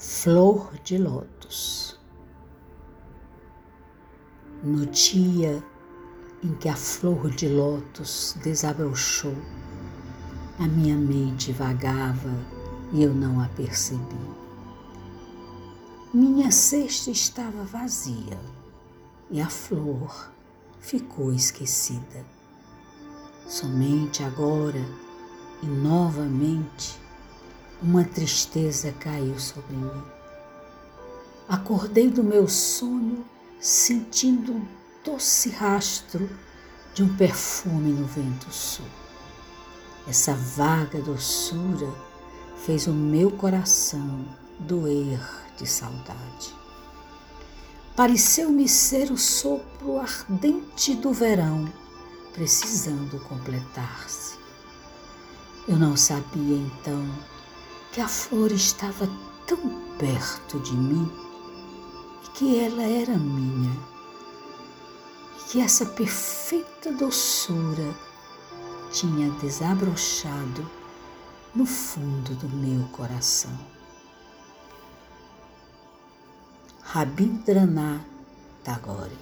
Flor de Lótus. No dia em que a flor de lótus desabrochou, a minha mente vagava e eu não a percebi. Minha cesta estava vazia e a flor ficou esquecida. Somente agora e novamente uma tristeza caiu sobre mim. Acordei do meu sonho sentindo um doce rastro de um perfume no vento sul. Essa vaga doçura fez o meu coração doer de saudade. Pareceu-me ser o sopro ardente do verão, precisando completar-se. Eu não sabia então que a flor estava tão perto de mim e que ela era minha, e que essa perfeita doçura tinha desabrochado no fundo do meu coração. Rabindranath Tagore